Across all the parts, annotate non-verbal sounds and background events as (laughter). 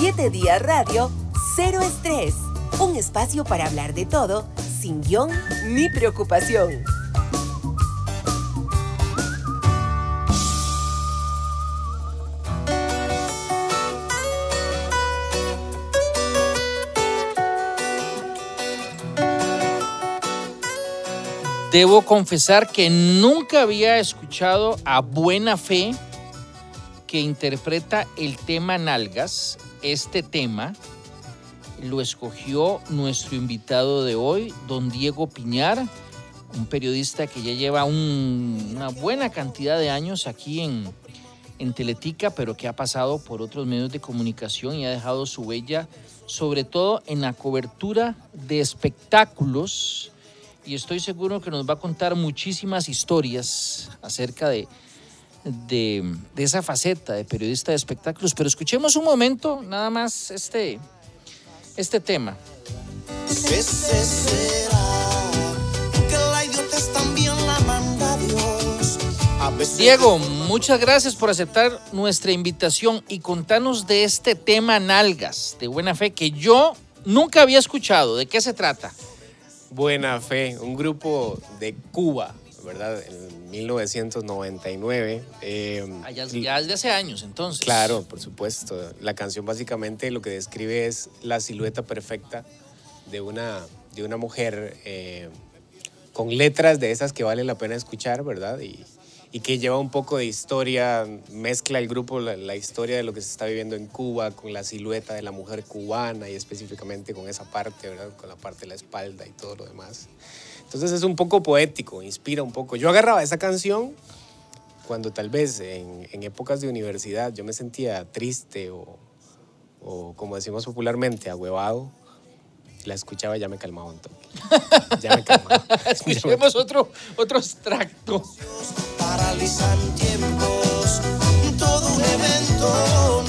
7 días radio, cero estrés. Un espacio para hablar de todo, sin guion ni preocupación. Debo confesar que nunca había escuchado a Buena Fe que interpreta el tema Nalgas. Este tema lo escogió nuestro invitado de hoy, don Diego Piñar, un periodista que ya lleva una buena cantidad de años aquí en, en Teletica, pero que ha pasado por otros medios de comunicación y ha dejado su huella, sobre todo en la cobertura de espectáculos. Y estoy seguro que nos va a contar muchísimas historias acerca de, de, esa faceta de periodista de espectáculos. Pero escuchemos un momento nada más este, este tema. Diego, muchas gracias por aceptar nuestra invitación y contarnos de este tema Nalgas, de buena fe, que yo nunca había escuchado. ¿De qué se trata? Buena Fe, un grupo de Cuba, ¿verdad? En 1999. Eh, ah, ya, desde hace años, entonces. Claro, por supuesto. La canción básicamente lo que describe es la silueta perfecta de una, de una mujer eh, con letras de esas que vale la pena escuchar, ¿verdad? Y, y que lleva un poco de historia, mezcla el grupo la, historia de lo que se está viviendo en Cuba con la silueta de la mujer cubana y específicamente con esa parte, ¿verdad? Con la parte de la espalda y todo lo demás. Entonces es un poco poético, inspira un poco. Yo agarraba esa canción cuando tal vez en, en épocas de universidad yo me sentía triste o, o como decimos popularmente, ahuevado la escuchaba y ya me calmaba un toque. Ya me calmaba. (laughs) Escuchemos otro, otro extracto. Paralizan tiempos, todo un evento,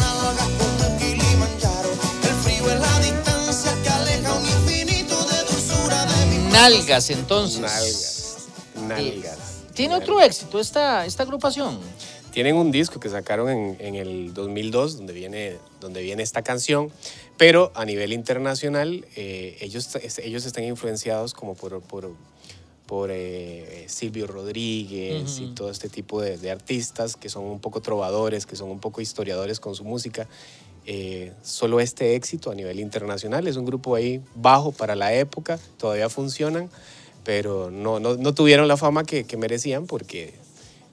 Nalgas, entonces. Nalgas. Nalgas. ¿Tiene otro éxito esta, esta agrupación? Tienen un disco que sacaron en, en, el 2002 donde viene, donde viene esta canción, pero a nivel internacional eh, ellos, ellos están influenciados como por, por, por eh, Silvio Rodríguez y todo este tipo de, de, artistas que son un poco trovadores, que son un poco historiadores con su música. Eh, solo este éxito a nivel internacional es un grupo ahí bajo para la época, todavía funcionan, pero no, no, no tuvieron la fama que, que merecían porque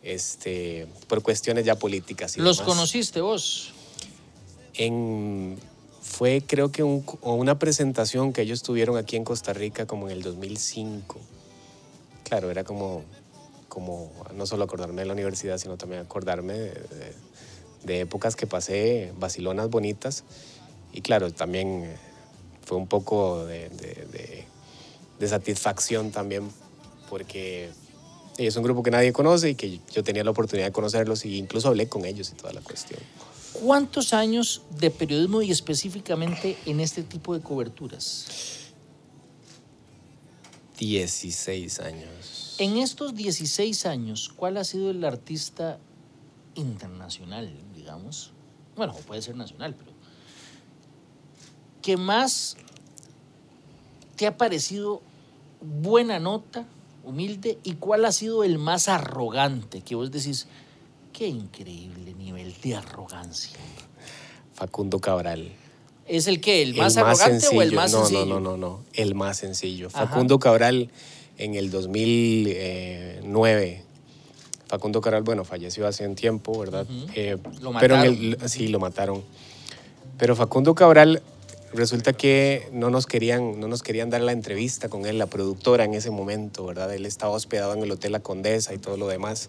este, por cuestiones ya políticas. Y ¿Los conociste vos? En, fue creo que una presentación que ellos tuvieron aquí en Costa Rica como en el 2005. Claro, era como, como no solo acordarme de la universidad, sino también acordarme de, épocas que pasé, vacilonas bonitas. Y claro, también eh, fue un poco de, de satisfacción también porque es un grupo que nadie conoce y que yo tenía la oportunidad de conocerlos e incluso hablé con ellos y toda la cuestión. ¿Cuántos años de periodismo y específicamente en este tipo de coberturas? 16 años. En estos 16 años, ¿cuál ha sido el artista internacional, digamos? Bueno, puede ser nacional, pero que más te ha parecido buena nota humilde y cuál ha sido el más arrogante que vos decís, qué increíble nivel de arrogancia. Facundo Cabral. ¿Es el que ¿El más, arrogante o el más no, sencillo? No, no, no, no, el más sencillo. Facundo Cabral en el 2009. Facundo Cabral, bueno, falleció hace un tiempo, ¿verdad? Eh, lo mataron. Pero sí, lo mataron. Pero Facundo Cabral resulta que no nos querían, no nos querían dar la entrevista con él, la productora en ese momento, ¿verdad? Él estaba hospedado en el Hotel La Condesa y todo lo demás.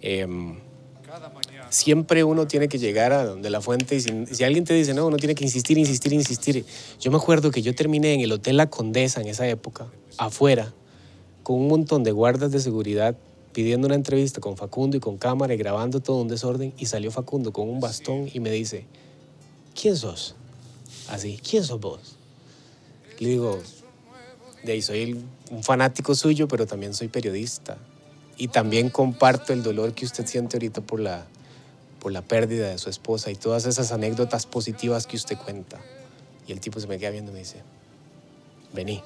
Em, siempre uno tiene que llegar a donde la fuente y si, alguien te dice, no, uno tiene que insistir, insistir, insistir. Yo me acuerdo que yo terminé en el Hotel La Condesa en esa época, afuera, con un montón de guardas de seguridad pidiendo una entrevista con Facundo y con cámara y grabando todo un desorden y salió Facundo con un bastón y me dice, ¿quién sos? así, ¿quién sos vos? Le digo, de ahí soy un fanático suyo, pero también soy periodista. Y también comparto el dolor que usted siente ahorita por la, por la pérdida de su esposa y todas esas anécdotas positivas que usted cuenta. Y el tipo se me queda viendo y me dice, vení,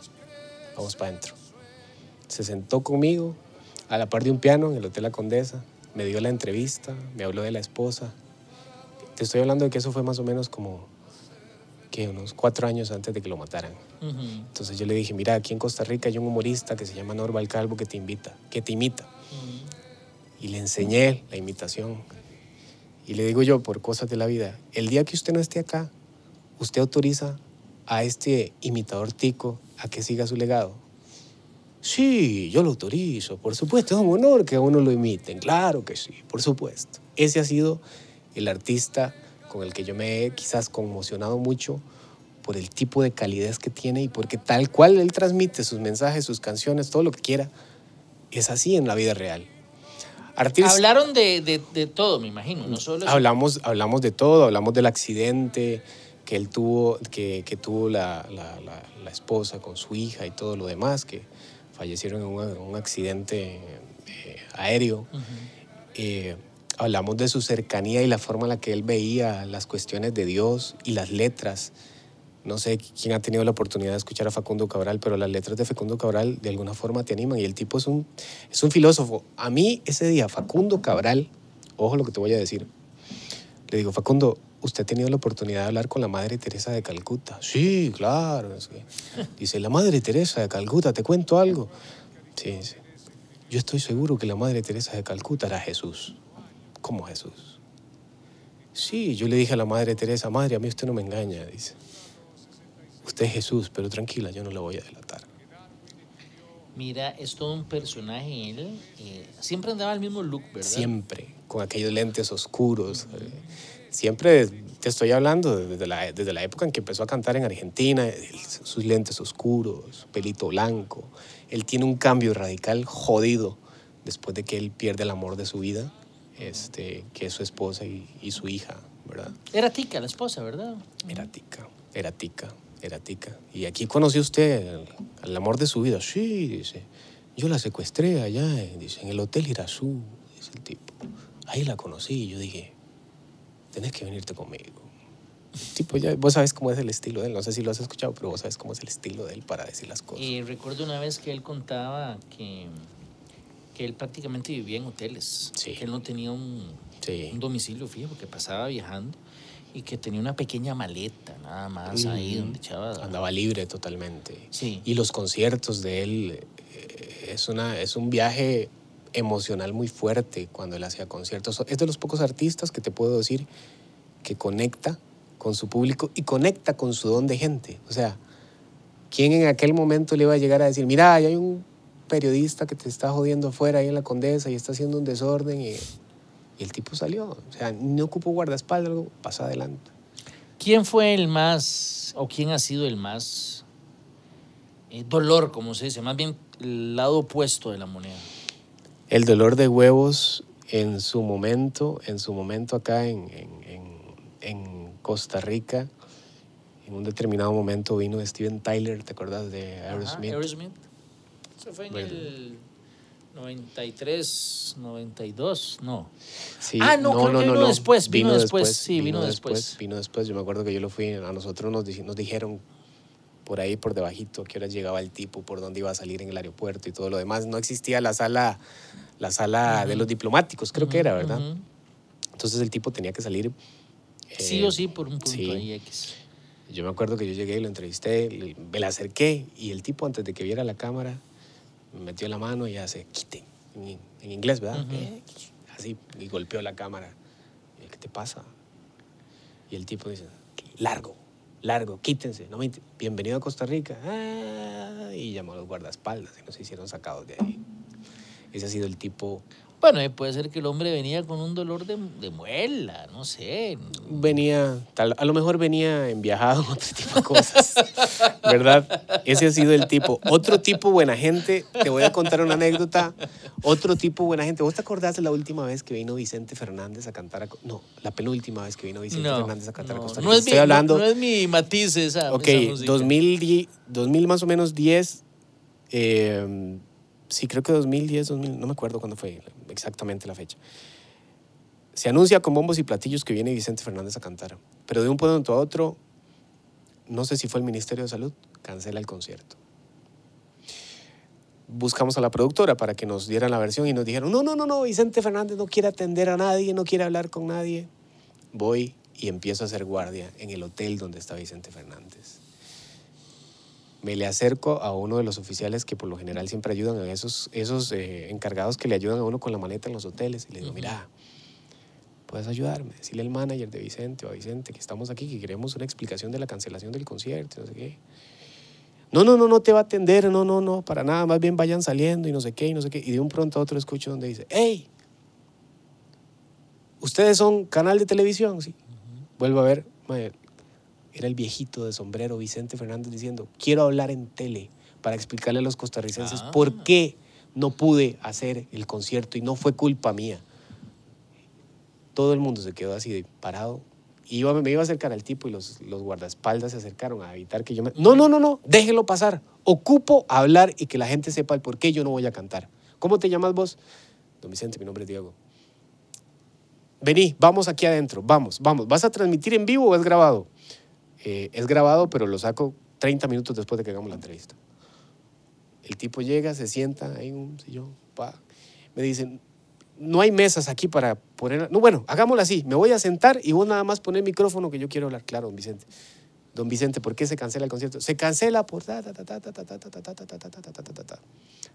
vamos para adentro. Se sentó conmigo a la par de un piano en el Hotel La Condesa, me dio la entrevista, me habló de la esposa. Te estoy hablando de que eso fue más o menos como que unos cuatro años antes de que lo mataran. Entonces yo le dije, mira, aquí en Costa Rica hay un humorista que se llama Norval Calvo que te invita, que te imita. Y le enseñé la imitación. Y le digo yo, por cosas de la vida, el día que usted no esté acá, usted autoriza a este imitador tico a que siga su legado. Sí, yo lo autorizo, por supuesto, es un honor que a uno lo imiten, claro que sí, por supuesto. Ese ha sido el artista con el que yo me he quizás conmocionado mucho por el tipo de calidez que tiene y porque tal cual él transmite sus mensajes, sus canciones, todo lo que quiera, es así en la vida real. Artistas, Hablaron de, de- de todo, me imagino, no solo hablamos, hablamos de todo, hablamos del accidente que él tuvo, que, que tuvo la, la- la- la esposa con su hija y todo lo demás, que fallecieron en un, un accidente eh, aéreo. Eh, hablamos de su cercanía y la forma en la que él veía las cuestiones de Dios y las letras. No sé quién ha tenido la oportunidad de escuchar a Facundo Cabral, pero las letras de Facundo Cabral de alguna forma te animan y el tipo es un, es un filósofo. A mí ese día, Facundo Cabral, ojo lo que te voy a decir, le digo, Facundo, ¿usted ha tenido la oportunidad de hablar con la Madre Teresa de Calcuta? Sí, claro. que- Dice, la Madre Teresa de Calcuta, ¿te cuento algo? Sí, sí. Yo estoy seguro que la Madre Teresa de Calcuta era Jesús. ¿Cómo Jesús? Sí, yo le dije a la Madre Teresa, Madre, a mí usted no me engaña, dice. Usted es Jesús, pero tranquila, yo no la voy a delatar. Mira, es todo un personaje él. eh, siempre andaba el mismo look, ¿verdad? Siempre, con aquellos lentes oscuros. eh, Siempre te estoy hablando desde la, desde la época en que empezó a cantar en Argentina, sus lentes oscuros, pelito blanco. Él tiene un cambio radical jodido después de que él pierde el amor de su vida, este, que es su esposa y, y su hija, ¿verdad? Era Tica, la esposa, ¿verdad? Era tica, era tica, era tica. Y aquí conoció usted el, el amor de su vida. Sí, dice. Yo la secuestré allá, dice, en el Hotel Irazú, dice el tipo. Ahí la conocí y yo dije, tenés que venirte conmigo. Tipo, ya, vos sabes cómo es el estilo de él. No sé si lo has escuchado, pero vos sabes cómo es el estilo de él para decir las cosas. Y recuerdo una vez que él contaba que, que él prácticamente vivía en hoteles. Sí. Que él no tenía un, Sí. un domicilio fijo, que pasaba viajando. Y que tenía una pequeña maleta, nada más, ahí Ujú. donde echaba. Andaba libre totalmente. Sí. Y los conciertos de él eh, es, una, es un viaje emocional muy fuerte cuando él hacía conciertos. Es de los pocos artistas que te puedo decir que conecta con su público y conecta con su don de gente. O sea, ¿quién en aquel momento le iba a llegar a decir, mira, hay un periodista que te está jodiendo afuera ahí en la Condesa y está haciendo un desorden? Y, el tipo salió. O sea, no ocupó guardaespaldas, pasa adelante. ¿Quién fue el más, o quién ha sido el más eh, dolor, como se dice? Más bien el lado opuesto de la moneda. El dolor de huevos en su momento, en su momento acá en, en- en- en Costa Rica, en un determinado momento vino Steven Tyler, ¿te acuerdas de Ajá, Aerosmith? Aerosmith. Eso fue en Bueno. el 93, 92, no. Sí, Ah, no, creo que vino después, vino después, sí, vino después. Vino después, yo me acuerdo que yo lo fui, a nosotros nos dijeron por ahí, por debajito, qué hora llegaba el tipo, por dónde iba a salir en el aeropuerto y todo lo demás. No existía la sala, la sala de los diplomáticos, creo que era, ¿verdad? Ujú. Entonces el tipo tenía que salir... Sí eh, o sí por un punto sí. ahí X. Yo me acuerdo que yo llegué, lo entrevisté, le- me le acerqué y el tipo antes de que viera la cámara me metió la mano y hace quite, en, en inglés, ¿verdad? Eh, Así, y golpeó la cámara. Y ¿Qué te pasa? Y el tipo dice, largo, largo, quítense. No me Bienvenido a Costa Rica. Ah, y llamó a los guardaespaldas y nos hicieron sacados de ahí. Ese ha sido el tipo Bueno, eh, puede ser que el hombre venía con un dolor de, de muela, no sé. venía, tal, a lo mejor venía enviajado en (laughs) otro tipo de cosas, ¿verdad? Ese ha sido el tipo. Otro tipo buena gente, te voy a contar una anécdota. Otro tipo buena gente. ¿Vos te acordás de la última vez que vino Vicente Fernández a cantar a... No, la penúltima vez que vino Vicente No, Fernández a cantar a no, Costa no Rica. es mi, Estoy hablando... no, no es mi matiz esa, Ok, esa música. 2010, 2000 más o menos 10, eh, sí, creo que 2010, 2000, no me acuerdo cuándo fue exactamente la fecha. Se anuncia con bombos y platillos que viene Vicente Fernández a cantar, pero de un momento a otro, no sé si fue el Ministerio de Salud, cancela el concierto. Buscamos a la productora para que nos dieran la versión y nos dijeron, no, no, no, no, Vicente Fernández no quiere atender a nadie, no quiere hablar con nadie. Voy y empiezo a hacer guardia en el hotel donde está Vicente Fernández. Me le acerco a uno de los oficiales que por lo general siempre ayudan a esos, esos eh, encargados que le ayudan a uno con la maleta en los hoteles y le digo, mira, puedes ayudarme, decirle al manager de Vicente o a Vicente que estamos aquí, que queremos una explicación de la cancelación del concierto, no sé qué. No, no, no, no te va a atender, no, no, no, para nada, más bien vayan saliendo y no sé qué, y no sé qué. Y de un pronto a otro escucho donde dice, hey, ¿ustedes son canal de televisión? Sí. Vuelvo a ver, era el viejito de sombrero Vicente Fernández diciendo, quiero hablar en tele para explicarle a los costarricenses Ah. por qué no pude hacer el concierto y no fue culpa mía. Todo el mundo se quedó así parado. Iba, me iba a acercar al tipo y los, los guardaespaldas se acercaron a evitar que yo me... No, no, no, no, déjelo pasar. Ocupo hablar y que la gente sepa el por qué yo no voy a cantar. ¿Cómo te llamas vos? Don Vicente, mi nombre es Diego. Vení, vamos aquí adentro, vamos, vamos. ¿Vas a transmitir en vivo o es grabado? Eh, es grabado, pero lo saco 30 minutos después de que hagamos la entrevista. El tipo llega, se sienta ahí en un sillón, pa. me dicen, no hay mesas aquí para poner... No, bueno, hagámoslo así. Me voy a sentar y vos nada más poner el micrófono que yo quiero hablar. Claro, don Vicente. Don Vicente, ¿por qué se cancela el concierto? Se cancela por...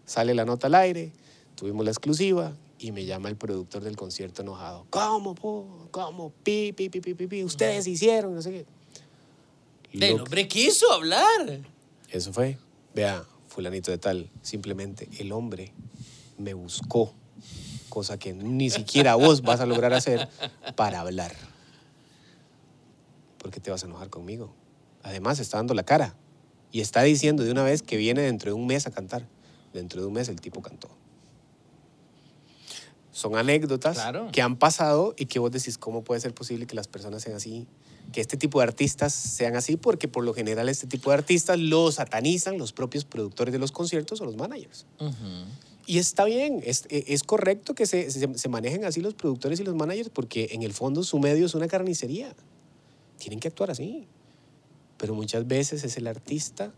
Sale la nota al aire, tuvimos la exclusiva y me llama el productor del concierto enojado. ¿Cómo, po? ¿Cómo? Pi, pi, pi, pi, pi, pi? Ustedes hicieron, no sé qué. El hombre quiso hablar. Eso fue. Vea, fulanito de tal, simplemente el hombre me buscó cosa que ni siquiera vos vas a lograr hacer para hablar. ¿Por qué te vas a enojar conmigo? Además, está dando la cara y está diciendo de una vez que viene dentro de un mes a cantar. Dentro de un mes el tipo cantó. Son anécdotas Claro. que han pasado y que vos decís, ¿cómo puede ser posible que las personas sean así? Que este tipo de artistas sean así, porque por lo general este tipo de artistas los satanizan los propios productores de los conciertos o los managers. Y está bien, es, e, es correcto que se, se, se manejen así los productores y los managers, porque en el fondo su medio es una carnicería. Tienen que actuar así. Pero muchas veces es el artista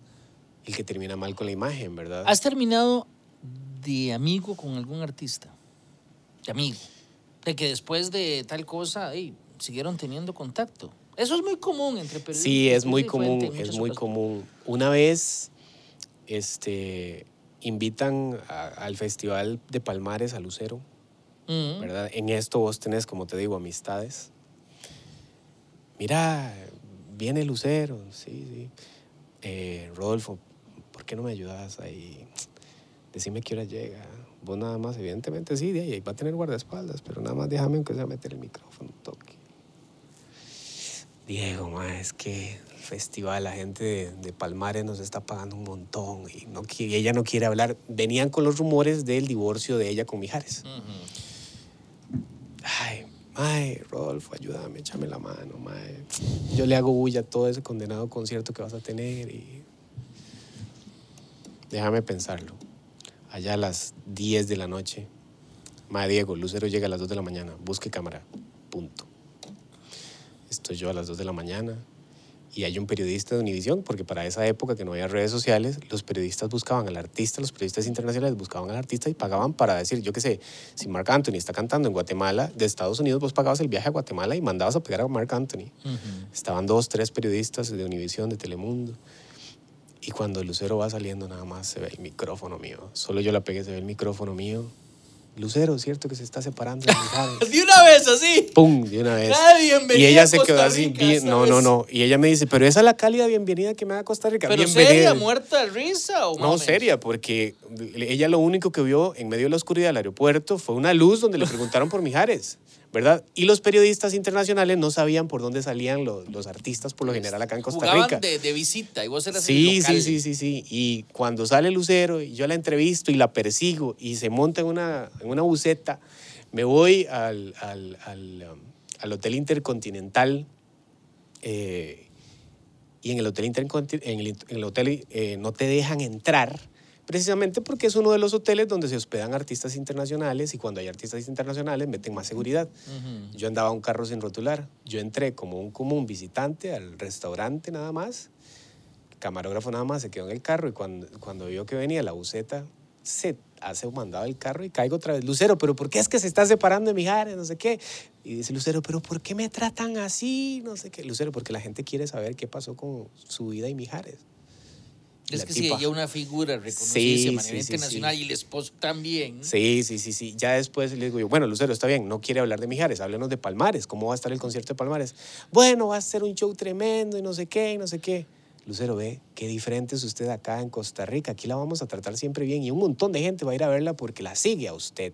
el que termina mal con la imagen, ¿verdad? ¿Has terminado de amigo con algún artista? De amigo. De que después de tal cosa, siguieron teniendo contacto. Eso es muy común entre periodistas. Sí, es muy común, es muy común. Una vez este, invitan a- al Festival de Palmares a Lucero, Mm. ¿verdad? En esto vos tenés, como te digo, amistades. Mira, viene Lucero, sí, sí. Eh, Rodolfo, ¿por qué no me ayudas ahí? Decime qué hora llega. Vos nada más, evidentemente sí, de ahí va a tener guardaespaldas, pero nada más déjame aunque sea meter el micrófono, toque. Diego, ma, es que el festival, la gente de, de Palmares nos está pagando un montón y, no, y ella no quiere hablar. Venían con los rumores del divorcio de ella con Mijares. Ay, mae, Rodolfo, ayúdame, échame la mano, mae. Yo le hago bulla a todo ese condenado concierto que vas a tener y... Déjame pensarlo. Allá a las 10 de la noche, mae, Diego, Lucero llega a las 2 de la mañana, busque cámara, punto. Estoy yo a las 2 de la mañana y hay un periodista de Univisión, porque para esa época que no había redes sociales, los periodistas buscaban al artista, los periodistas internacionales buscaban al artista y pagaban para decir, yo qué sé, si Marc Anthony está cantando en Guatemala, de Estados Unidos vos pagabas el viaje a Guatemala y mandabas a pegar a Marc Anthony. Ujú. Estaban dos, tres periodistas de Univisión, de Telemundo. Y cuando Lucero va saliendo, nada más se ve el micrófono mío. Solo yo la pegué, se ve el micrófono mío. Lucero, ¿cierto que se está separando de (laughs) Mijares? De una vez así. ¡Pum! De una vez. Y ella se quedó así, Rica, bien- no, no, no. Y ella me dice, pero esa es la cálida bienvenida que me da Costa Rica. Pero Bienvenida. seria, muerta de risa o No, seria, porque ella lo único que vio en medio de la oscuridad del aeropuerto fue una luz donde le preguntaron por Mijares, ¿verdad? Y los periodistas internacionales no sabían por dónde salían los, los artistas, por lo general acá en Costa Jugaban Rica. De, de visita y vos eras el Sí, local. sí, sí, sí, sí. Y cuando sale Lucero, y yo la entrevisto y la persigo y se monta en una, en una buceta, me voy al, al, al, um, al Hotel Intercontinental. eh, y en el Hotel Intercontinental, en el, en el hotel eh, no te dejan entrar precisamente porque es uno de los hoteles donde se hospedan artistas internacionales y cuando hay artistas internacionales meten más seguridad. Ujú. Yo andaba un carro sin rotular. Yo entré como un común visitante al restaurante nada más. Camarógrafo nada más se quedó en el carro y cuando, cuando vio que venía la buceta, se hace un mandado del carro y caigo otra vez. Lucero, pero ¿por qué es que se está separando de Mijares? No sé qué. Y dice Lucero, pero ¿por qué me tratan así? No sé qué. Lucero, porque la gente quiere saber qué pasó con su vida y Mijares. Es La que tipa. si ella una figura reconocida Sí, de manera sí, internacional sí. y el esposo también. Sí, sí, sí, sí. Ya después le digo yo, bueno, Lucero, está bien, no quiere hablar de Mijares, háblenos de Palmares. ¿Cómo va a estar el concierto de Palmares? Bueno, va a ser un show tremendo y no sé qué, y no sé qué. Lucero, ve, qué diferente es usted acá en Costa Rica. Aquí la vamos a tratar siempre bien y un montón de gente va a ir a verla porque la sigue a usted.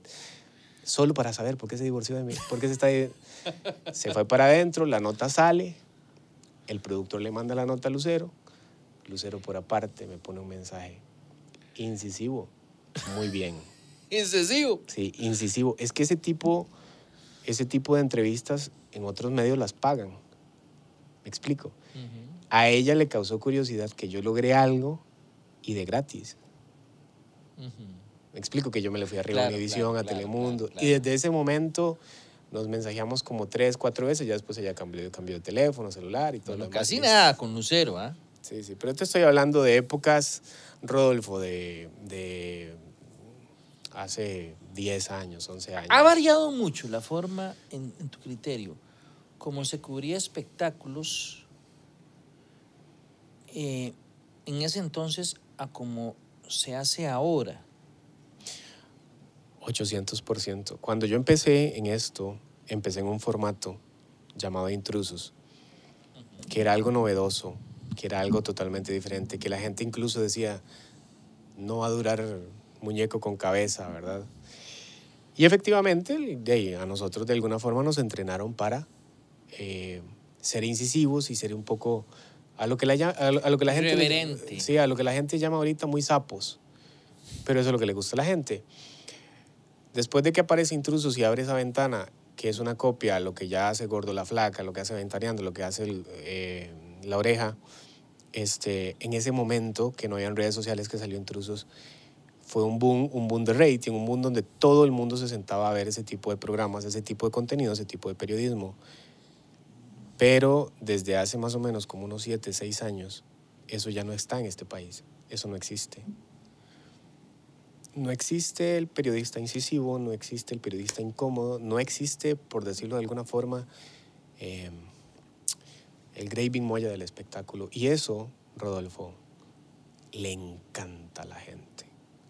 Solo para saber por qué se divorció de mí, por qué se está... Se fue para adentro, la nota sale, el productor le manda la nota a Lucero, Lucero por aparte me pone un mensaje incisivo, muy bien. (laughs) Incisivo. Sí, incisivo. Es que ese tipo, ese tipo de entrevistas en otros medios las pagan. ¿Me explico? A ella le causó curiosidad que yo logré algo y de gratis. Me explico que yo me le fui arriba Claro, a Univisión, claro, a Telemundo. claro, Y desde ese momento nos mensajeamos como tres, cuatro veces. Ya después ella cambió, cambió de teléfono, celular y todo Bueno, lo casi nada con Lucero, ¿ah? Sí, sí. Pero te estoy hablando de épocas, Rodolfo, de, de hace 10 años, 11 años. Ha variado mucho la forma, en, en tu criterio, como se cubría espectáculos eh, en ese entonces a como se hace ahora. 800%. Cuando yo empecé en esto, empecé en un formato llamado Intrusos, que era algo novedoso, que era algo totalmente diferente, que la gente incluso decía, no va a durar muñeco con cabeza, ¿verdad? Y efectivamente, de ahí, a nosotros de alguna forma nos entrenaron para eh, ser incisivos y ser un poco a lo que la, a lo, a lo que la gente Irreverente. sí, a lo que la gente llama ahorita muy sapos. Pero eso es lo que le gusta a la gente. Después de que aparece Intrusos y abre esa ventana, que es una copia a lo que ya hace Gordo la Flaca, lo que hace Ventaneando, lo que hace el, eh, La Oreja, este, en ese momento que no habían redes sociales que salió Intrusos, fue un boom, un boom de rating, un boom donde todo el mundo se sentaba a ver ese tipo de programas, ese tipo de contenido, ese tipo de periodismo. Pero desde hace más o menos como unos 7, 6 años, eso ya no está en este país, eso no existe. No existe el periodista incisivo, no existe el periodista incómodo, no existe, por decirlo de alguna forma, eh, el Graving Moya del espectáculo. Y eso, Rodolfo, le encanta a la gente.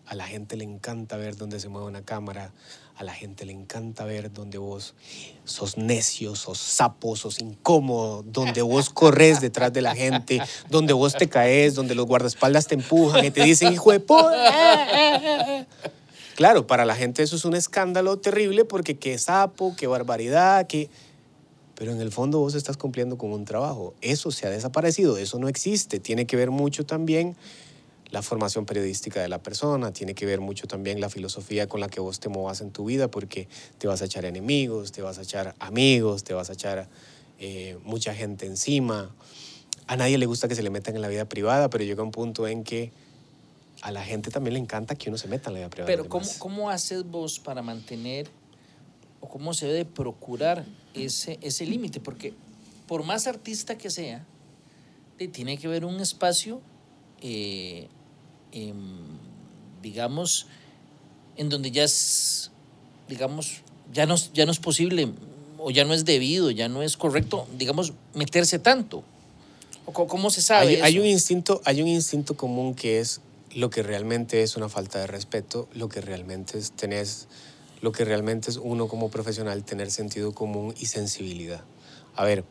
A la gente le encanta ver dónde se mueve una cámara, a la gente le encanta ver dónde vos sos necio, sos sapo, sos incómodo, donde vos corres detrás de la gente, donde vos te caes, donde los guardaespaldas te empujan y te dicen, hijo de. Claro, para la gente eso es un escándalo terrible porque qué sapo, qué barbaridad, qué... Pero en el fondo vos estás cumpliendo con un trabajo. Eso se ha desaparecido, eso no existe. Tiene que ver mucho también la formación periodística de la persona, tiene que ver mucho también la filosofía con la que vos te movas en tu vida, porque te vas a echar enemigos, te vas a echar amigos, te vas a echar eh, mucha gente encima. A nadie le gusta que se le metan en la vida privada, pero llega un punto en que a la gente también le encanta que uno se meta en la vida privada. Pero ¿cómo. ¿cómo haces vos para mantener o cómo se debe procurar ese, ese límite? Porque por más artista que sea, tiene que haber un espacio, eh, em, digamos, en donde ya es, digamos, ya no, es- ya no es posible o ya no es debido, ya no es correcto, digamos, meterse tanto. ¿O co- ¿Cómo se sabe? Hay, hay eso? un instinto, hay un instinto común que es lo que realmente es una falta de respeto, lo que realmente es tenés, lo que realmente es uno como profesional tener sentido común y sensibilidad. A ver,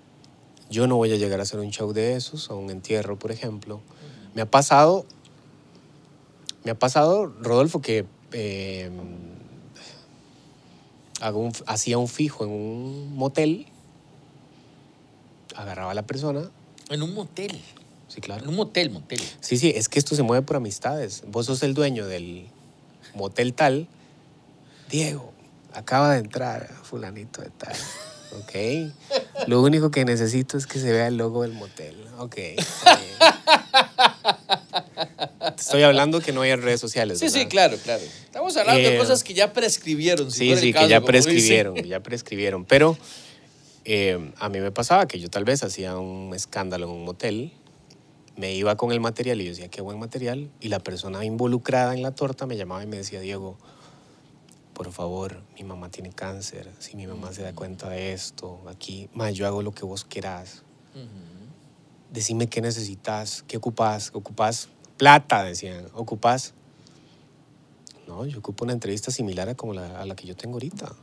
yo no voy a llegar a hacer un show de esos, a un entierro, por ejemplo. Me ha pasado, me ha pasado, Rodolfo, que eh, hago un- hacía un fijo en un motel, agarraba a la persona, En un motel, sí, claro. en un motel, motel. Sí, sí, es que esto se mueve por amistades. Vos sos el dueño del motel tal. Diego, acaba de entrar fulanito de tal. Ok. Lo único que necesito es que se vea el logo del motel. Ok. Estoy hablando que no hay redes sociales. Sí, sí, claro, claro. Estamos hablando de Eh, cosas que ya prescribieron. si Sí, sí, caso, que ya prescribieron, ya prescribieron. Pero eh, a mí me pasaba que yo tal vez hacía un escándalo en un motel, me iba con el material y yo decía, qué buen material. Y la persona involucrada en la torta me llamaba y me decía, Diego, por favor, mi mamá tiene cáncer. Si mi mamá se da cuenta de esto, aquí, ma, yo hago lo que vos quieras. Decime qué necesitas, qué ocupas, ocupas plata, decían, ocupas. No, yo ocupo una entrevista similar a como la, a la que yo tengo ahorita.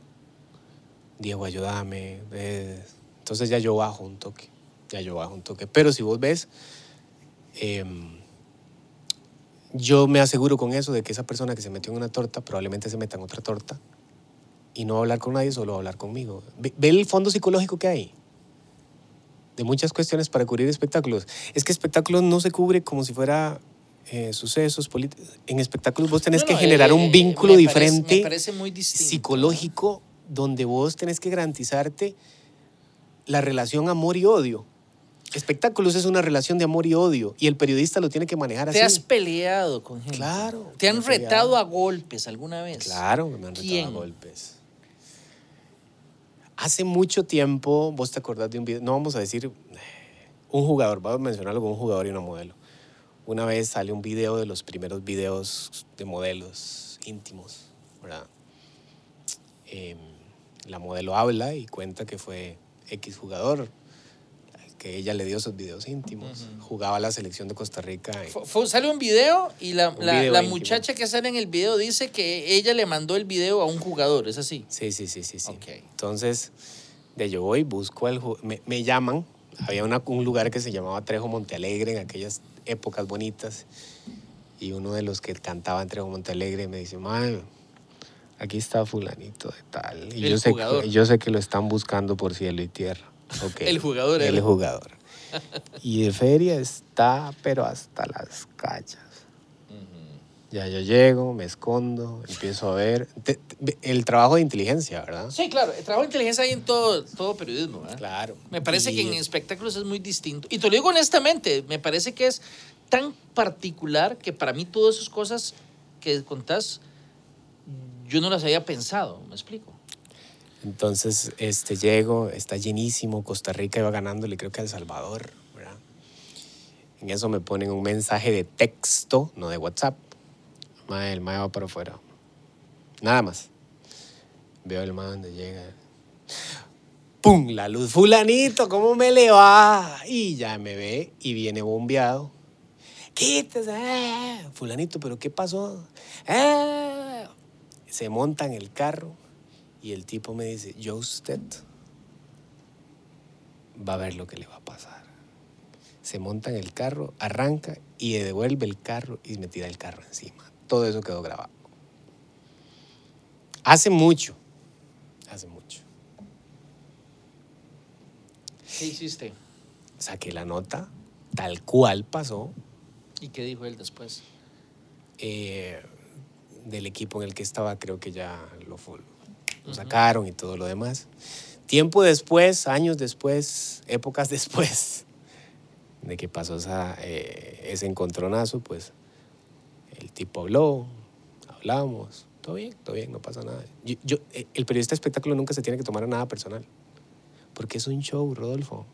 Diego, ayúdame. eh. Entonces ya yo bajo un toque, ya yo bajo un toque. Pero si vos ves, em, yo me aseguro con eso de que esa persona que se metió en una torta probablemente se meta en otra torta y no va a hablar con nadie, solo va a hablar conmigo. Ve, ve el fondo psicológico que hay de muchas cuestiones para cubrir espectáculos. Es que espectáculos no se cubre como si fuera eh, sucesos políticos. En espectáculos vos tenés No, que no, generar eh, un vínculo me parece- diferente, me parece muy distinto. psicológico, donde vos tenés que garantizarte la relación amor y odio. Espectáculos es una relación de amor y odio y el periodista lo tiene que manejar así. ¿Te has peleado con gente? Claro, ¿Te han peleado. retado a golpes alguna vez? Claro, me han retado ¿Quién? a golpes. Hace mucho tiempo, vos te acordás de un video, no vamos a decir un jugador, vamos a mencionarlo con un jugador y una modelo. Una vez sale un video de los primeros videos de modelos íntimos, ¿verdad? Em, la modelo habla y cuenta que fue X jugador, que ella le dio esos videos íntimos. Jugaba la selección de Costa Rica. en- Fu- fu- sale un video y la, la- video la muchacha que sale en el video dice que ella le mandó el video a un jugador, ¿es así? Sí, sí, sí, sí. sí. Ok. Entonces, de yo voy, busco al... Me, me llaman. Había una- un lugar que se llamaba Trejo Montealegre en aquellas épocas bonitas. Y uno de los que cantaba en Trejo Montealegre me dice, man, aquí está fulanito de tal. Y yo sé, que, yo sé que lo están buscando por cielo y tierra. Ok. El jugador El era. jugador. Y de feria está, pero hasta las cachas. Ya yo llego, me escondo, empiezo a ver. Te- te- el trabajo de inteligencia, ¿verdad? Sí, claro, el trabajo de inteligencia hay en todo, todo periodismo. ¿verdad? Claro. Me parece que Y- en espectáculos es muy distinto. Y te lo digo honestamente, me parece que es tan particular que para mí todas esas cosas que contás, yo no las había pensado, ¿me explico? Entonces, este, llego, está llenísimo, Costa Rica iba ganándole, creo que a El Salvador, ¿verdad? En eso me ponen un mensaje de texto, no de WhatsApp. El mae va para afuera. Nada más. Veo el mae donde llega. ¡Pum! La luz. Fulanito, ¿cómo me le va? Y ya me ve y viene bombeado. Quítese. eh. Fulanito, ¿pero qué pasó? "Eh". Se monta el carro y el tipo me dice, yo usted va a ver lo que le va a pasar. Se monta en el carro, arranca y devuelve el carro y me tira el carro encima. Todo eso quedó grabado. Hace mucho, hace mucho. ¿Qué hiciste? Saqué la nota, tal cual pasó, ¿Y qué dijo él después? eh, del equipo en el que estaba, creo que ya lo, lo sacaron y todo lo demás. Tiempo después, años después, épocas (laughs) después de que pasó esa, eh, ese encontronazo, pues el tipo habló, hablamos, todo bien, todo bien, no pasa nada. Yo, yo- eh, el periodista de espectáculo nunca se tiene que tomar nada personal, porque es un show, Rodolfo.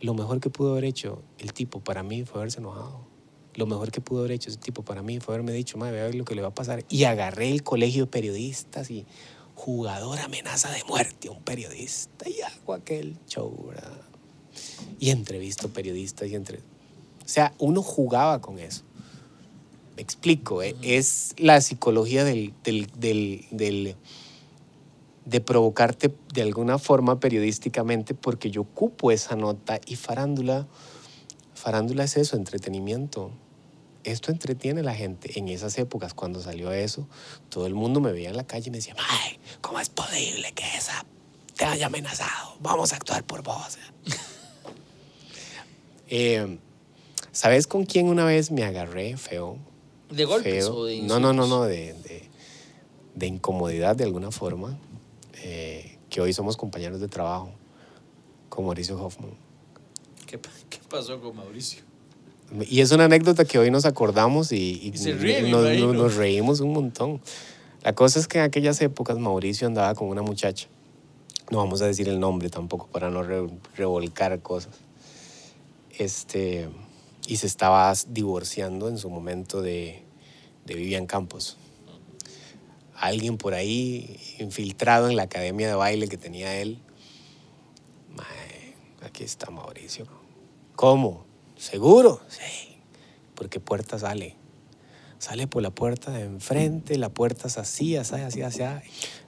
Lo mejor que pudo haber hecho el tipo para mí fue haberse enojado. Lo mejor que pudo haber hecho ese tipo para mí fue haberme dicho, madre, vea lo que le va a pasar. Y agarré el colegio de periodistas y jugador amenaza de muerte a un periodista y hago aquel show, ¿verdad? Y entrevisto periodistas y entre... O sea, uno jugaba con eso. Me explico, ¿eh? es la psicología del, del, del, del- de provocarte de alguna forma periodísticamente porque yo ocupo esa nota y farándula, farándula es eso, entretenimiento. Esto entretiene a la gente. En esas épocas, cuando salió eso, todo el mundo me veía en la calle y me decía, Ay, ¿cómo es posible que esa te haya amenazado? Vamos a actuar por vos. (laughs) Eh, ¿Sabes con quién una vez me agarré feo? ¿De golpes feo. o de No, no, no, no, de, de, de incomodidad de alguna forma, eh, que hoy somos compañeros de trabajo con Mauricio Hoffman. ¿Qué, qué pasó con Mauricio? Y es una anécdota que hoy nos acordamos y, y Y se ríen, nos, imagino. nos reímos un montón. La cosa es que en aquellas épocas Mauricio andaba con una muchacha. No vamos a decir el nombre tampoco para no re- revolcar cosas. Este, y se estaba divorciando en su momento de, de Vivian Campos. Alguien por ahí infiltrado en la academia de baile que tenía él. Mae, aquí está Mauricio. ¿Cómo? ¿Seguro? Sí. ¿Por qué puerta sale? Sale por la puerta de enfrente, la puerta es así, así, así, así.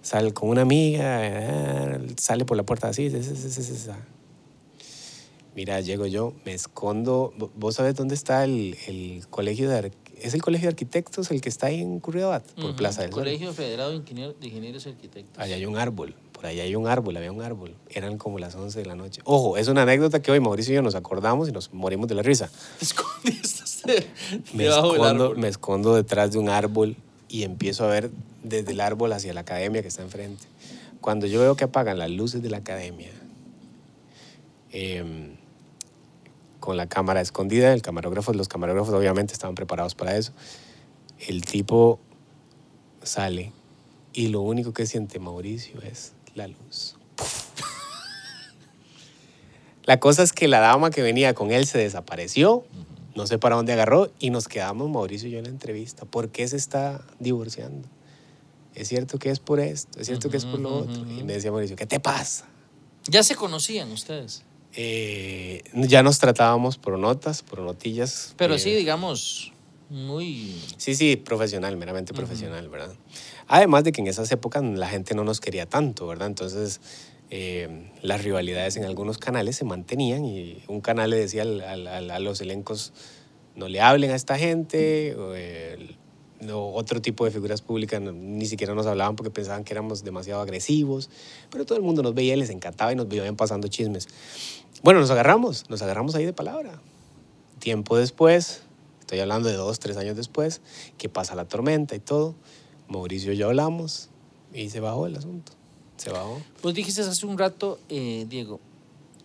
Sale con una amiga, eh, sale por la puerta así, así, así, así, así. Mira, llego yo, me escondo. ¿Vos sabés dónde está el, el colegio de... ¿Es el colegio de arquitectos el que está ahí en Curridabat? Por. Plaza del Sol. Colegio Federado de Ingenieros y Arquitectos. Allá hay un árbol, por allá hay un árbol, había un árbol. Eran como las 11 de la noche. Ojo, es una anécdota que hoy Mauricio y yo nos acordamos y nos morimos de la risa. Te escondiste Me escondo, me escondo detrás de un árbol y empiezo a ver desde el árbol hacia la academia que está enfrente. Cuando yo veo que apagan las luces de la academia, em, con la cámara escondida, el camarógrafo, los camarógrafos obviamente estaban preparados para eso, el tipo sale y lo único que siente Mauricio es la luz. La cosa es que la dama que venía con él se desapareció, no sé para dónde agarró y nos quedamos Mauricio y yo en la entrevista. ¿Por qué se está divorciando? Es cierto que es por esto, es cierto que es por lo otro. Y me decía Mauricio, ¿qué te pasa? Ya se conocían ustedes. Eh, ya nos tratábamos por notas, por notillas. Pero eh, sí, digamos, muy... Sí, sí, profesional, meramente profesional, ¿verdad? Además de que en esas épocas la gente no nos quería tanto, ¿verdad? Entonces eh, las rivalidades en algunos canales se mantenían y un canal le decía al- al- al- a los elencos, no le hablen a esta gente, o, no, otro tipo de figuras públicas no- ni siquiera nos hablaban porque pensaban que éramos demasiado agresivos, pero todo el mundo nos veía y les encantaba y nos veían pasando chismes. Bueno, nos agarramos, nos agarramos ahí de palabra. Tiempo después, estoy hablando de dos, tres años después, que pasa la tormenta y todo, Mauricio y yo hablamos y se bajó el asunto. Se bajó. Vos dijiste hace un rato, eh, Diego,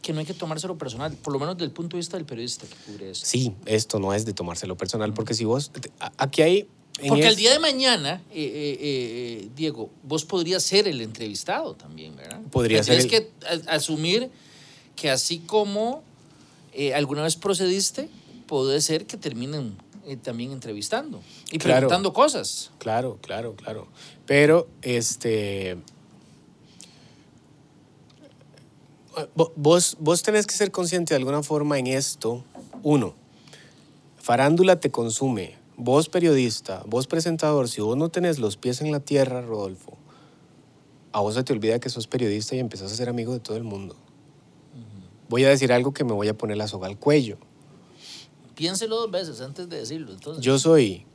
que no hay que tomárselo personal, por lo menos desde el punto de vista del periodista que cubre eso. Sí, esto no es de tomárselo personal, porque si vos, aquí hay... Porque el día de mañana, eh, eh, eh, Diego, vos podrías ser el entrevistado también, ¿verdad? Podría ser Tienes que asumir que así como alguna vez procediste, puede ser que terminen eh, también entrevistando y Claro. preguntando cosas. Claro, claro, claro. Pero, este... vo- Vos, vos tenés que ser consciente de alguna forma en esto. Uno, farándula te consume. Vos periodista, vos presentador, si vos no tenés los pies en la tierra, Rodolfo, a vos se te olvida que sos periodista y empezás a ser amigo de todo el mundo. Voy a decir algo que me voy a poner la soga al cuello. Piénselo dos veces antes de decirlo. Entonces, Yo soy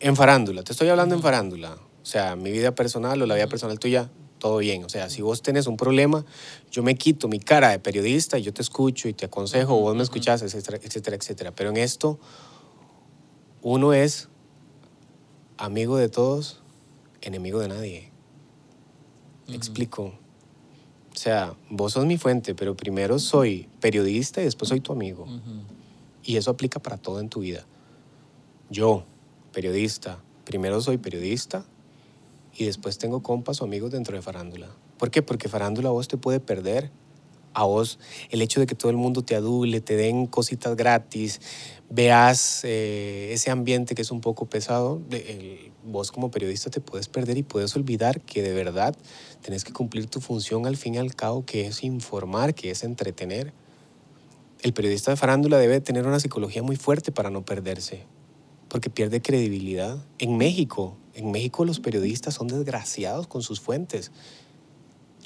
en farándula, te estoy hablando en farándula. O sea, mi vida personal o la vida personal tuya, todo bien. O sea, si vos tenés un problema, yo me quito mi cara de periodista y yo te escucho y te aconsejo, vos me escuchás, etcétera, etcétera, etcétera. Pero en esto, uno es amigo de todos, enemigo de nadie. Me explico. O sea, vos sos mi fuente, pero primero soy periodista y después soy tu amigo. Ujú. Y eso aplica para todo en tu vida. Yo, periodista, primero soy periodista y después tengo compas o amigos dentro de farándula. ¿Por qué? Porque farándula a vos te puede perder. A vos el hecho de que todo el mundo te adule, te den cositas gratis, veas eh, ese ambiente que es un poco pesado, vos como periodista te puedes perder y puedes olvidar que de verdad tenés que cumplir tu función al fin y al cabo, que es informar, que es entretener el periodista de farándula debe tener una psicología muy fuerte para no perderse, porque pierde credibilidad. En México, en México los periodistas son desgraciados con sus fuentes.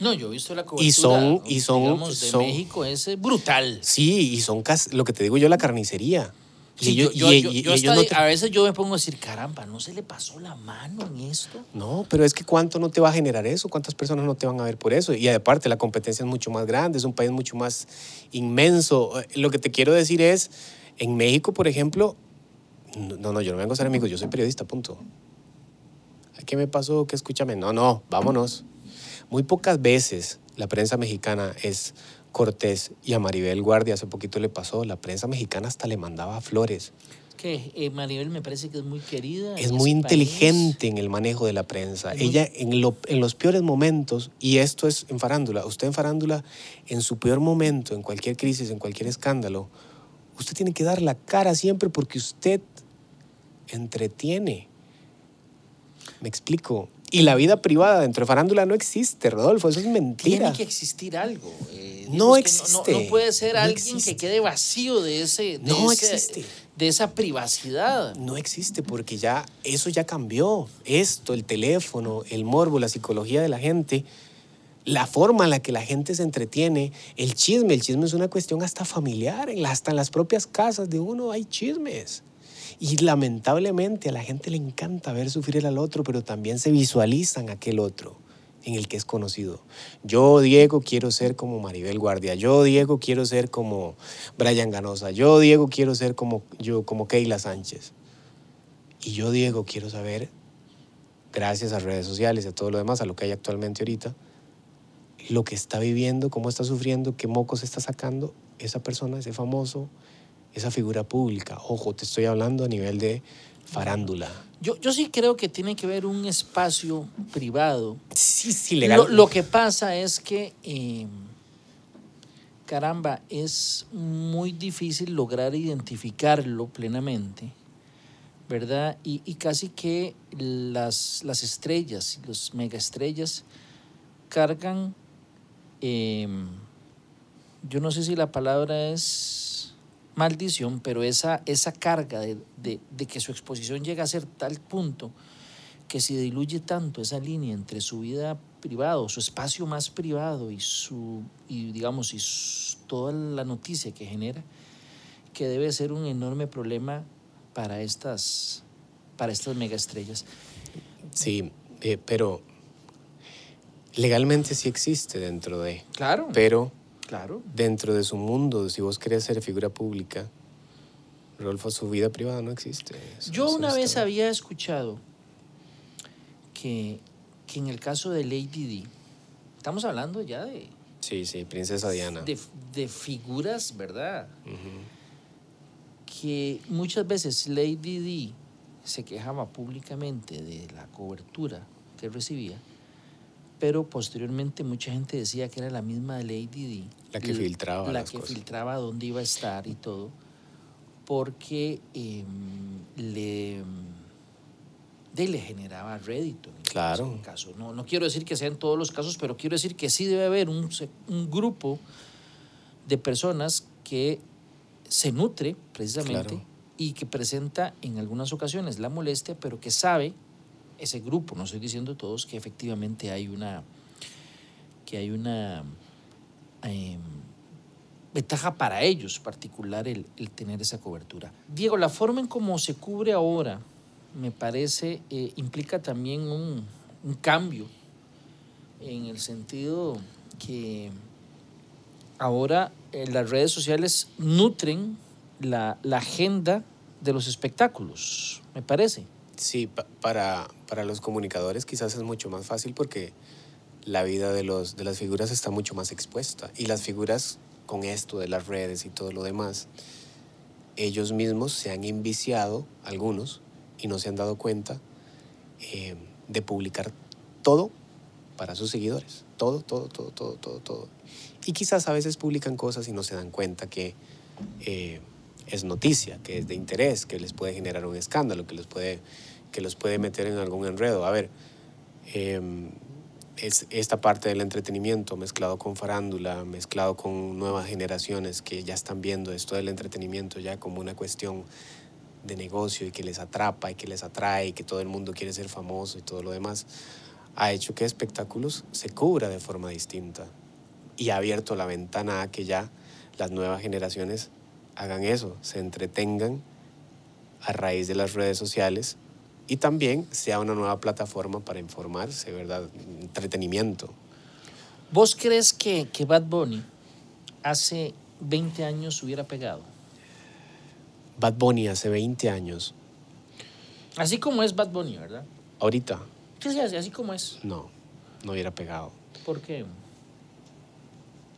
No, yo he visto la cobertura Y son- y son- digamos, de son- México, es eh, brutal. Sí, y son lo que te digo yo, la carnicería. Y Sí, ellos- yo, yo- y- yo- y yo ellos hasta no te- A veces yo me pongo a decir, caramba, ¿no se le pasó la mano en esto? No, pero es que cuánto no te va a generar eso, cuántas personas no te van a ver por eso. Y aparte la competencia es mucho más grande, es un país mucho más inmenso. Eh, Lo que te quiero decir es, en México, por ejemplo, no, no, yo no vengo a ser amigo, yo soy periodista, punto. ¿Qué me pasó? ¿Qué escúchame? No, no, vámonos. Muy pocas veces la prensa mexicana es Cortés y a Maribel Guardia hace poquito le pasó, la prensa mexicana hasta le mandaba flores. Que eh, Maribel me parece que es muy querida. Es muy inteligente en el manejo de la prensa. Es muy- Ella en, lo- en los peores momentos, y esto es en farándula, usted en farándula, en su peor momento, en cualquier crisis, en cualquier escándalo, usted tiene que dar la cara siempre porque usted entretiene. Me explico. Y la vida privada dentro de farándula no existe, Rodolfo, eso es mentira. Tiene que existir algo. eh, No existe, No, no puede ser no alguien existe. que quede vacío de ese. De No ese- existe. De esa privacidad. No existe porque ya eso ya cambió. Esto, el teléfono, el morbo, la psicología de la gente, la forma en la que la gente se entretiene, el chisme, el chisme es una cuestión hasta familiar, hasta en las propias casas de uno hay chismes. Y lamentablemente a la gente le encanta ver sufrir al otro, pero también se visualizan aquel otro en el que es conocido. Yo, Diego, quiero ser como Maribel Guardia. Yo, Diego, quiero ser como Brian Ganosa. Yo, Diego, quiero ser como yo, como Keila Sánchez. Y yo, Diego, quiero saber, gracias a redes sociales y a todo lo demás, a lo que hay actualmente ahorita, lo que está viviendo, cómo está sufriendo, qué mocos está sacando esa persona, ese famoso, esa figura pública. Ojo, te estoy hablando a nivel de farándula. Yo, yo sí creo que tiene que haber un espacio privado. Sí, sí, legal. Lo, lo que pasa es que, eh, caramba, es muy difícil lograr identificarlo plenamente, ¿verdad? Y, y casi que las, las estrellas, los megaestrellas, cargan, eh, yo no sé si la palabra es maldición, pero esa, esa carga de, de- de que su exposición llega a ser tal punto que si diluye tanto esa línea entre su vida privada, su espacio más privado y su y digamos y su- toda la noticia que genera, que debe ser un enorme problema para estas para estas megaestrellas. Sí, eh, pero legalmente sí existe dentro de, Claro, pero claro. dentro de su mundo, si vos querés ser figura pública, Rodolfo, su vida privada no existe. Eso- Yo eso una vez había escuchado que, que en el caso de Lady D, estamos hablando ya de, Sí, sí, Princesa Diana. de, de figuras, ¿verdad? Que muchas veces Lady D se quejaba públicamente de la cobertura que recibía, pero posteriormente mucha gente decía que era la misma de Lady. La que filtraba La las que cosas. filtraba dónde iba a estar y todo, porque em, le, de, le generaba rédito. en Claro. caso- en caso. No, no quiero decir que sea en todos los casos, pero quiero decir que sí debe haber un, un grupo de personas que se nutre precisamente Claro. y que presenta en algunas ocasiones la molestia, pero que sabe ese grupo, no estoy diciendo todos, que efectivamente hay una que hay una em, ventaja para ellos particular el, el tener esa cobertura. Diego, la forma en cómo se cubre ahora me parece eh, implica también un, un cambio en el sentido que ahora eh, las redes sociales nutren la, la agenda de los espectáculos, me parece. Sí, pa- para, para los comunicadores quizás es mucho más fácil porque la vida de, los, de las figuras está mucho más expuesta. Y las figuras con esto de las redes y todo lo demás, ellos mismos se han enviciado, algunos, y no se han dado cuenta eh, de publicar todo para sus seguidores. Todo, todo, todo, todo, todo, todo. Y quizás a veces publican cosas y no se dan cuenta que eh, es noticia, que es de interés, que les puede generar un escándalo, que, les puede, que los puede meter en algún enredo. A ver, eh, es esta parte del entretenimiento mezclado con farándula, mezclado con nuevas generaciones que ya están viendo esto del entretenimiento ya como una cuestión de negocio y que les atrapa y que les atrae y que todo el mundo quiere ser famoso y todo lo demás, ha hecho que espectáculos se cubra de forma distinta y ha abierto la ventana a que ya las nuevas generaciones hagan eso, se entretengan a raíz de las redes sociales y también sea una nueva plataforma para informarse, ¿verdad? Entretenimiento. ¿Vos crees que, que Bad Bunny hace 20 años hubiera pegado? Bad Bunny hace 20 años, Así como es Bad Bunny, ¿verdad? ahorita Sí, sí, así- así como es. no, no hubiera pegado. ¿Por qué?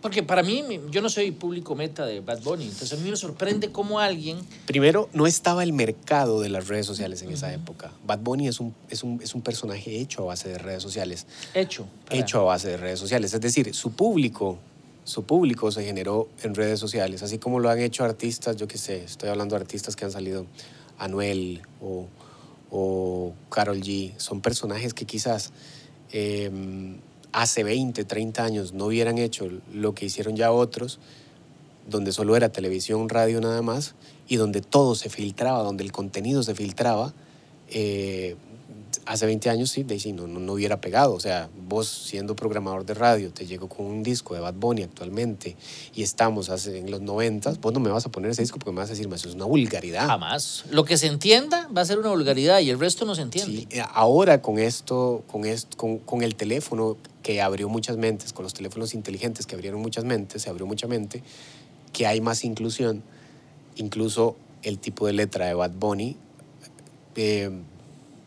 Porque para mí, yo no soy público meta de Bad Bunny, entonces a mí me sorprende cómo alguien... Primero, no estaba el mercado de las redes sociales en esa época. Bad Bunny es un, es, un, es un personaje hecho a base de redes sociales. Hecho. para- Hecho a base de redes sociales. Es decir, su público, su público se generó en redes sociales, así como lo han hecho artistas, yo qué sé, estoy hablando de artistas que han salido, Anuel o, o Carol G. Son personajes que quizás eh, hace 20, 30 años no hubieran hecho lo que hicieron ya otros, donde solo era televisión, radio nada más, y donde todo se filtraba, donde el contenido se filtraba, eh, hace 20 años sí, sí, no, no, no hubiera pegado. O sea, vos siendo programador de radio, te llego con un disco de Bad Bunny actualmente y estamos hace, en los 90, vos no me vas a poner ese disco porque me vas a decir, "Ma, eso es una vulgaridad. Jamás. Lo que se entienda va a ser una vulgaridad y el resto no se entiende. Sí, eh, ahora con esto, con, esto con, con el teléfono que abrió muchas mentes, con los teléfonos inteligentes que abrieron muchas mentes, se abrió mucha mente, que hay más inclusión, incluso el tipo de letra de Bad Bunny eh,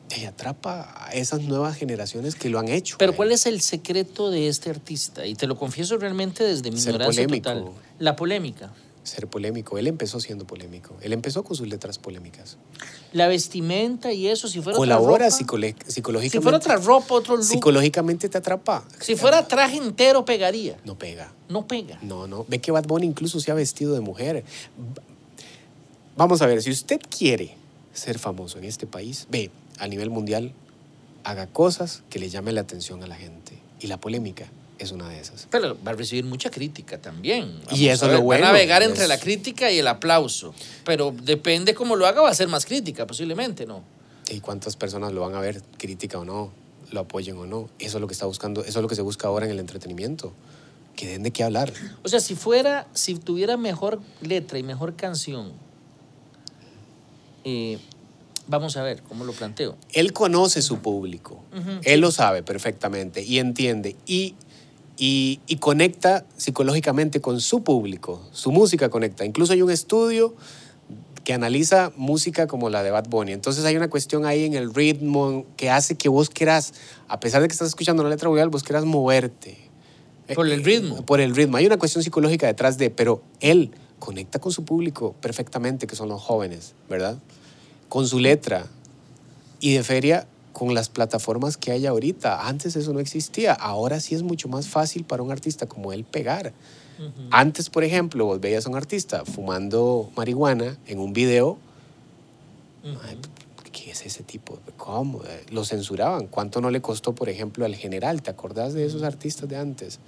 eh, atrapa a esas nuevas generaciones que lo han hecho. Pero eh. ¿cuál es el secreto de este artista? Y te lo confieso realmente desde mi Ser ignorancia polémico. total. La polémica. Ser polémico. Él empezó siendo polémico. Él empezó con sus letras polémicas. La vestimenta y eso, si fuera Colabora otra ropa, psicológicamente. si fuera otra ropa, otro look, Psicológicamente te atrapa. si fuera traje entero pegaría. No pega. No pega. No, no. Ve que Bad Bunny incluso se ha vestido de mujer. Va- Vamos a ver, si usted quiere ser famoso en este país, ve, a nivel mundial, haga cosas que le llamen la atención a la gente. Y la polémica es una de esas. Pero va a recibir mucha crítica también. Y eso a es lo ver, bueno, Va a navegar es- entre la crítica y el aplauso. Pero depende cómo lo haga, va a ser más crítica, posiblemente, ¿no? ¿Y cuántas personas lo van a ver, crítica o no, lo apoyen o no? Eso es lo que está buscando, eso es lo que se busca ahora en el entretenimiento. Que den de qué hablar. O sea, si fuera, si tuviera mejor letra y mejor canción, eh, vamos a ver cómo lo planteo. Él conoce su público, Ujú, él lo sabe perfectamente y entiende y, y, y conecta psicológicamente con su público, su música conecta. Incluso hay un estudio que analiza música como la de Bad Bunny. Entonces hay una cuestión ahí en el ritmo que hace que vos quieras, a pesar de que estás escuchando una letra vulgar, vos quieras moverte. Por el Eh, ritmo. Por el ritmo. Hay una cuestión psicológica detrás de, pero él conecta con su público perfectamente, que son los jóvenes, ¿verdad? Con su letra y de feria con las plataformas que hay ahorita. Antes eso no existía. Ahora sí es mucho más fácil para un artista como él pegar. Antes, por ejemplo, vos veías a un artista fumando marihuana en un video. Ay, ¿Qué es ese tipo? ¿Cómo? Lo censuraban. ¿Cuánto no le costó, por ejemplo, al general? ¿Te acordás de esos artistas de antes?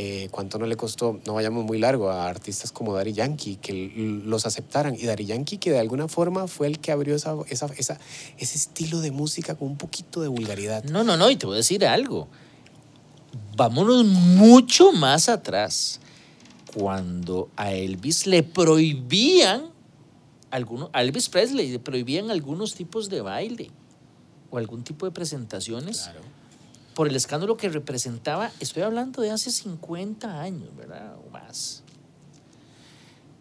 Eh, ¿Cuánto no le costó, no vayamos muy largo, a artistas como Daddy Yankee, que los aceptaran? Y Daddy Yankee, que de alguna forma fue el que abrió esa, esa, esa- ese estilo de música con un poquito de vulgaridad. No, no, no, y te voy a decir algo. Vámonos mucho más atrás. Cuando a Elvis le prohibían, algunos, a Elvis Presley le prohibían algunos tipos de baile o algún tipo de presentaciones por el escándalo que representaba, estoy hablando de hace 50 años, ¿verdad? O más.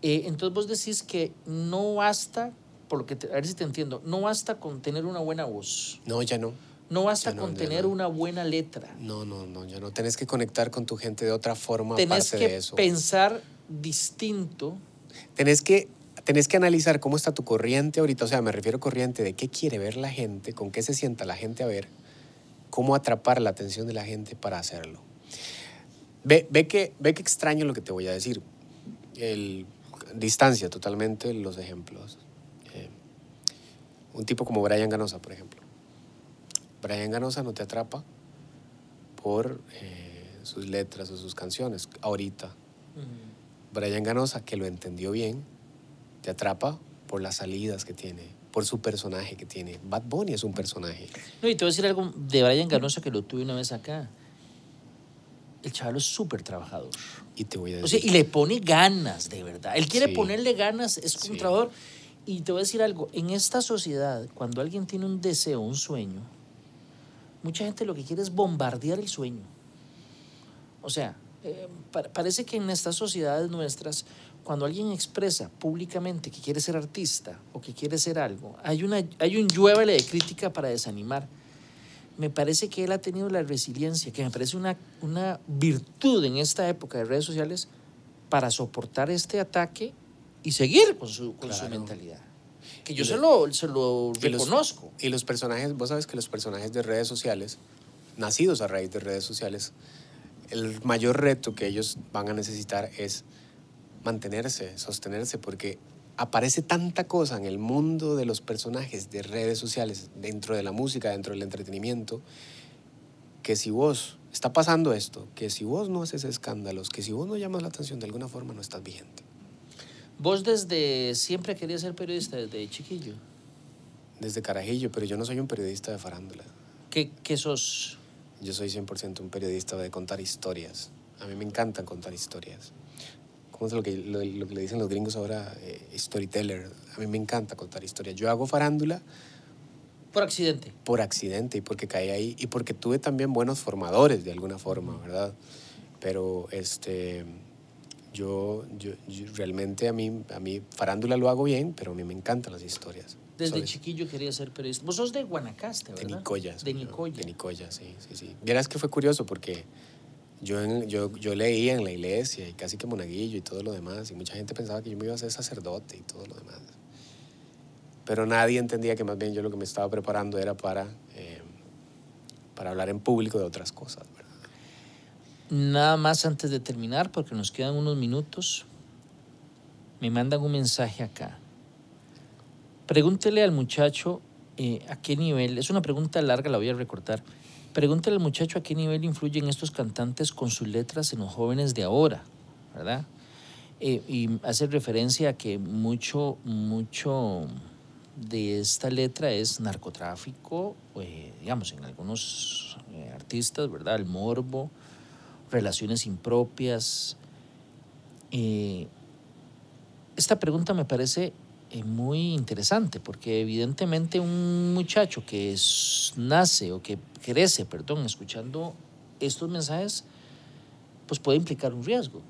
Eh, entonces vos decís que no basta, por lo que te- a ver si te entiendo, no basta con tener una buena voz. No, ya no. No basta no, con tener no. una buena letra. No, no, no, ya no. Tenés que conectar con tu gente de otra forma Tenés aparte de que eso. pensar distinto. tenés que, tenés que analizar cómo está tu corriente ahorita. O sea, me refiero a corriente de qué quiere ver la gente, con qué se sienta la gente a ver, cómo atrapar la atención de la gente para hacerlo. Ve, ve, que, ve que extraño lo que te voy a decir. El, distancia totalmente los ejemplos. Eh, un tipo como Brian Ganosa, por ejemplo. Brian Ganosa no te atrapa por eh, sus letras o sus canciones ahorita. Brian Ganosa, que lo entendió bien, te atrapa por las salidas que tiene, por su personaje que tiene. Bad Bunny es un personaje. No, y te voy a decir algo de Brian Ganosa que lo tuve una vez acá. El chaval es súper trabajador. Y te voy a O decir. sea, y le pone ganas, de verdad. Él quiere Sí. ponerle ganas, es un Sí. trabajador. Y te voy a decir algo, en esta sociedad, cuando alguien tiene un deseo, un sueño, mucha gente lo que quiere es bombardear el sueño. O sea, eh, pa- parece que en estas sociedades nuestras, cuando alguien expresa públicamente que quiere ser artista o que quiere ser algo, hay, una, hay un lluevele de crítica para desanimar. me parece que él ha tenido la resiliencia, que me parece una, una virtud en esta época de redes sociales para soportar este ataque y seguir con su, con su Claro. mentalidad. Que yo Y se lo- se lo Y los- reconozco. Y los personajes, vos sabes que los personajes de redes sociales, nacidos a raíz de redes sociales, el mayor reto que ellos van a necesitar es mantenerse, sostenerse, porque aparece tanta cosa en el mundo de los personajes de redes sociales, dentro de la música, dentro del entretenimiento, que si vos está pasando esto, que si vos no haces escándalos, que si vos no llamas la atención de alguna forma, no estás vigente. Vos desde siempre querías ser periodista, desde chiquillo. Desde Carajillo, pero yo no soy un periodista de farándula. ¿Qué, qué sos? Yo soy 100% un periodista de contar historias. A mí me encanta contar historias. ¿Cómo es lo que, lo, lo que le dicen los gringos ahora? Eh, storyteller. A mí me encanta contar historias. Yo hago farándula Por accidente. por accidente y porque caí ahí y porque tuve también buenos formadores de alguna forma, ¿verdad? Pero este, yo, yo, yo realmente a mí, a mí farándula lo hago bien, pero a mí me encantan las historias. Desde Soy- chiquillo querías ser periodista. Vos sos de Guanacaste, De ¿verdad? Nicoya. soy De Nicoya. De Nicoya, sí, sí, sí. Vieras que fue curioso porque yo, yo, yo leía en la iglesia y casi que monaguillo y todo lo demás y mucha gente pensaba que yo me iba a ser sacerdote y todo lo demás. Pero nadie entendía que más bien yo lo que me estaba preparando era para, eh, para hablar en público de otras cosas. Nada más antes de terminar, porque nos quedan unos minutos, me mandan un mensaje acá. Pregúntele al muchacho eh, a qué nivel, es una pregunta larga, la voy a recortar. Pregúntele al muchacho a qué nivel influyen estos cantantes con sus letras en los jóvenes de ahora, ¿verdad? Eh, y hace referencia a que mucho, mucho de esta letra es narcotráfico, eh, digamos, en algunos eh, artistas, ¿verdad? El morbo, relaciones impropias. Eh, esta pregunta me parece eh, muy interesante porque evidentemente un muchacho que es- nace o que crece, perdón, escuchando estos mensajes, pues puede implicar un riesgo.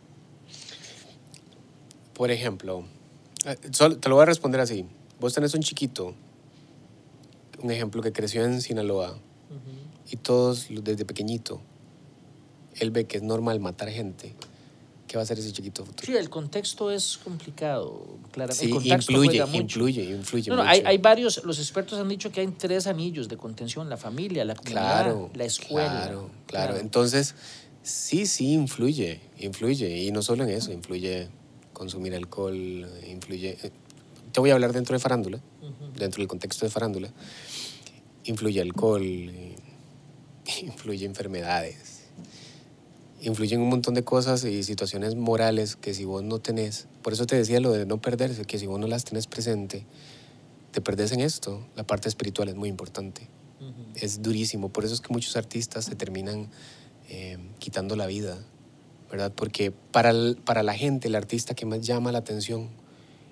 Por ejemplo, eh, te lo voy a responder así. Vos tenés un chiquito, un ejemplo que creció en Sinaloa y todos desde pequeñito, él ve que es normal matar gente. ¿Qué va a hacer ese chiquito futuro? Sí, el contexto es complicado, claramente. Sí, el contexto influye, influye, influye No, no, mucho. hay, hay varios, los expertos han dicho que hay tres anillos de contención, la familia, la comunidad, Claro, la escuela. Claro, claro. Entonces, sí, sí, influye, influye. Y no solo en eso, influye consumir alcohol, influye... eh, Te voy a hablar dentro de farándula, dentro del contexto de farándula. Influye alcohol, eh, (laughs) influye enfermedades, influyen un montón de cosas y situaciones morales que si vos no tenés, por eso te decía lo de no perderse, que si vos no las tenés presente, te perdés en esto. La parte espiritual es muy importante es durísimo. Por eso es que muchos artistas se terminan eh, quitando la vida, ¿verdad? Porque para, el- para la gente, el artista que más llama la atención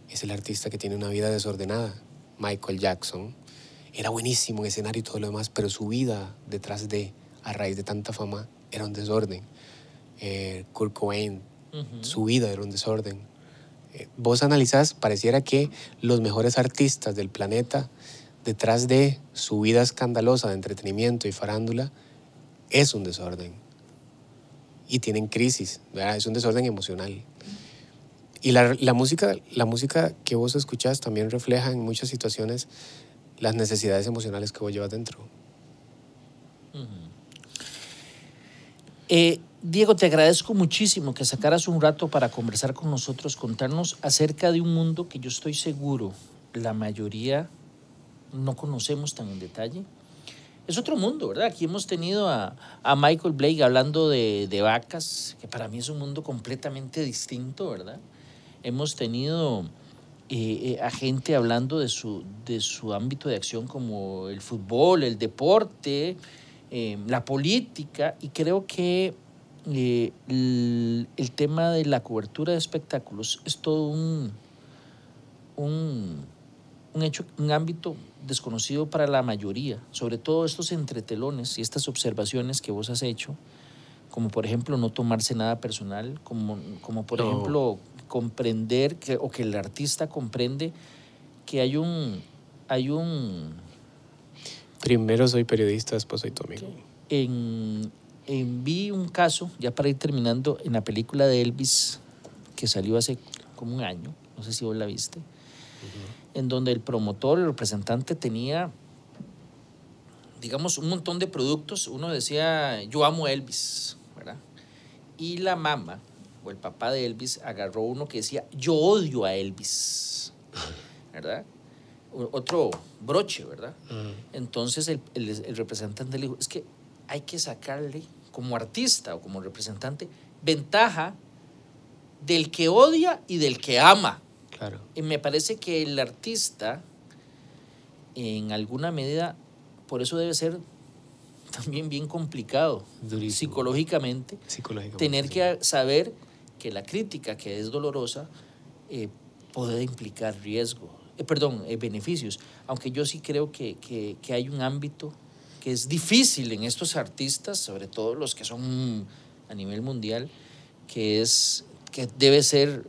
es el artista que tiene una vida desordenada. Michael Jackson era buenísimo en escenario y todo lo demás, pero su vida detrás de, a raíz de tanta fama, era un desorden. Eh, Kurt Cobain, Ujú. su vida era un desorden. Eh, vos analizás, pareciera que los mejores artistas del planeta, detrás de su vida escandalosa de entretenimiento y farándula, es un desorden. Y tienen crisis, ¿verdad? es un desorden emocional. Y la, la música, la música que vos escuchás también refleja en muchas situaciones las necesidades emocionales que vos llevas dentro. Eh, Diego, te agradezco muchísimo que sacaras un rato para conversar con nosotros, contarnos acerca de un mundo que yo estoy seguro la mayoría no conocemos tan en detalle. Es otro mundo, ¿verdad? Aquí hemos tenido a, Michael Blake hablando de, de vacas, que para mí es un mundo completamente distinto, ¿verdad? Hemos tenido eh, eh, a gente hablando de su, de su ámbito de acción como el fútbol, el deporte, eh, la política, y creo que eh, el, el tema de la cobertura de espectáculos es todo un, un, un hecho, un ámbito desconocido para la mayoría, sobre todo estos entretelones y estas observaciones que vos has hecho, como por ejemplo no tomarse nada personal, como, como por No. ejemplo comprender que, o que el artista comprende que hay un, hay un, Primero soy periodista, después soy tu amigo. En, en- vi un caso, ya para ir terminando, en la película de Elvis, que salió hace como un año, no sé si vos la viste, en donde el promotor, el representante tenía, digamos, un montón de productos. Uno decía, yo amo a Elvis, ¿verdad? Y la mamá o el papá de Elvis agarró uno que decía, yo odio a Elvis, ¿verdad? Otro broche, ¿verdad? Entonces el, el- el representante le dijo, es que hay que sacarle como artista o como representante ventaja del que odia y del que ama. Claro. Y me parece que el artista, en alguna medida, por eso debe ser también bien complicado Durísimo. psicológicamente, Psicológicamente. tener sí. que saber que la crítica, que es dolorosa, eh, puede implicar riesgo, eh, perdón, eh, beneficios. Aunque yo sí creo que, que- que hay un ámbito que es difícil en estos artistas, sobre todo los que son a nivel mundial, que es que debe ser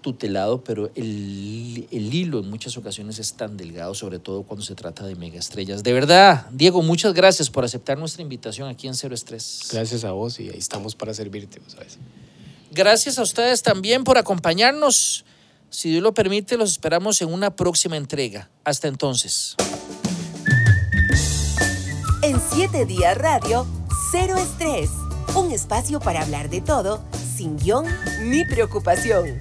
tutelado, pero el, el hilo en muchas ocasiones es tan delgado, sobre todo cuando se trata de megaestrellas. De verdad, Diego, muchas gracias por aceptar nuestra invitación aquí en Cero Estrés. Gracias a vos y ahí estamos para servirte, ¿sabes? Gracias a ustedes también por acompañarnos. Si Dios lo permite, los esperamos en una próxima entrega. Hasta entonces. En 7 días radio, cero estrés. Un espacio para hablar de todo, sin guion ni preocupación.